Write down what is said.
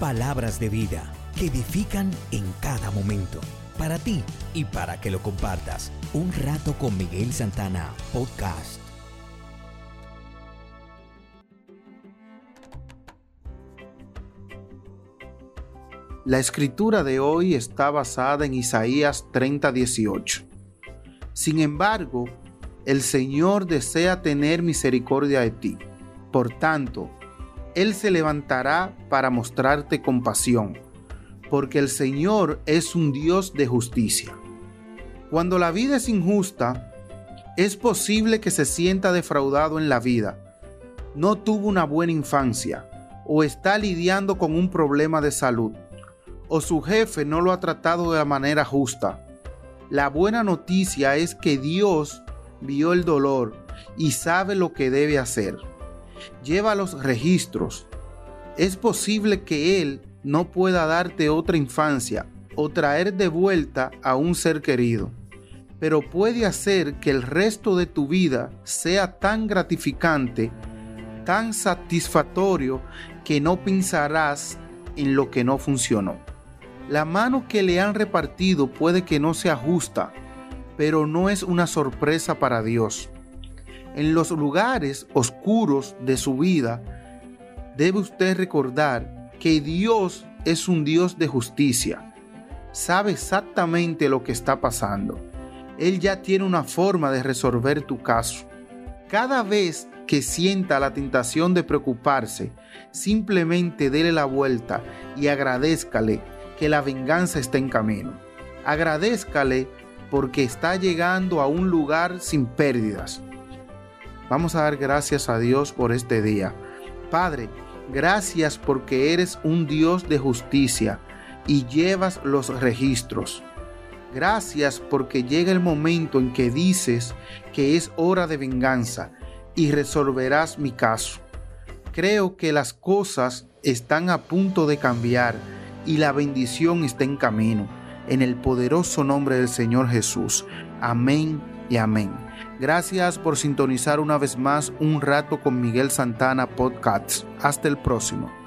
Palabras de vida que edifican en cada momento. Para ti y para que lo compartas. Un rato con Miguel Santana, podcast. La escritura de hoy está basada en Isaías 30:18. Sin embargo, el Señor desea tener misericordia de ti. Por tanto, Él se levantará para mostrarte compasión, porque el Señor es un Dios de justicia. Cuando la vida es injusta, es posible que se sienta defraudado en la vida. No tuvo una buena infancia o está lidiando con un problema de salud o su jefe no lo ha tratado de la manera justa. La buena noticia es que Dios vio el dolor y sabe lo que debe hacer. Lleva los registros. Es posible que Él no pueda darte otra infancia o traer de vuelta a un ser querido, pero puede hacer que el resto de tu vida sea tan gratificante, tan satisfactorio, que no pensarás en lo que no funcionó. La mano que le han repartido puede que no sea justa, pero no es una sorpresa para Dios. En los lugares oscuros de su vida, debe usted recordar que Dios es un Dios de justicia. Sabe exactamente lo que está pasando. Él ya tiene una forma de resolver tu caso. Cada vez que sienta la tentación de preocuparse, simplemente dele la vuelta y agradézcale que la venganza está en camino. Agradézcale porque está llegando a un lugar sin pérdidas. Vamos a dar gracias a Dios por este día. Padre, gracias porque eres un Dios de justicia y llevas los registros. Gracias porque llega el momento en que dices que es hora de venganza y resolverás mi caso. Creo que las cosas están a punto de cambiar y la bendición está en camino. En el poderoso nombre del Señor Jesús. Amén y amén. Gracias por sintonizar una vez más un rato con Miguel Santana Podcasts. Hasta el próximo.